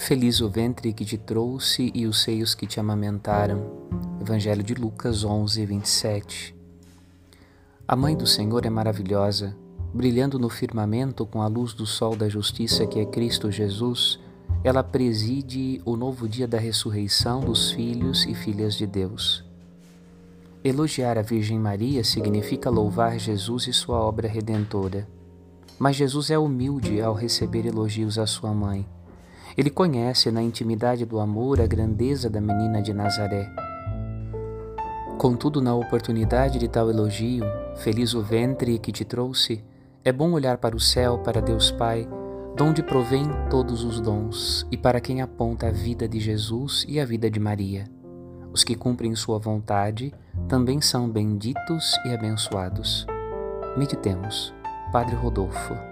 Feliz o ventre que te trouxe e os seios que te amamentaram. Evangelho de Lucas 11, 27. A mãe do Senhor é maravilhosa, brilhando no firmamento com a luz do sol da justiça que é Cristo Jesus. Ela preside o novo dia da ressurreição dos filhos e filhas de Deus. Elogiar a Virgem Maria significa louvar Jesus e sua obra redentora. Mas Jesus é humilde ao receber elogios à sua mãe. Ele conhece na intimidade do amor a grandeza da menina de Nazaré. Contudo, na oportunidade de tal elogio, feliz o ventre que te trouxe, é bom olhar para o céu, para Deus Pai, donde provém todos os dons, e para quem aponta a vida de Jesus e a vida de Maria. Os que cumprem Sua vontade também são benditos e abençoados. Meditemos. Padre Rodolfo.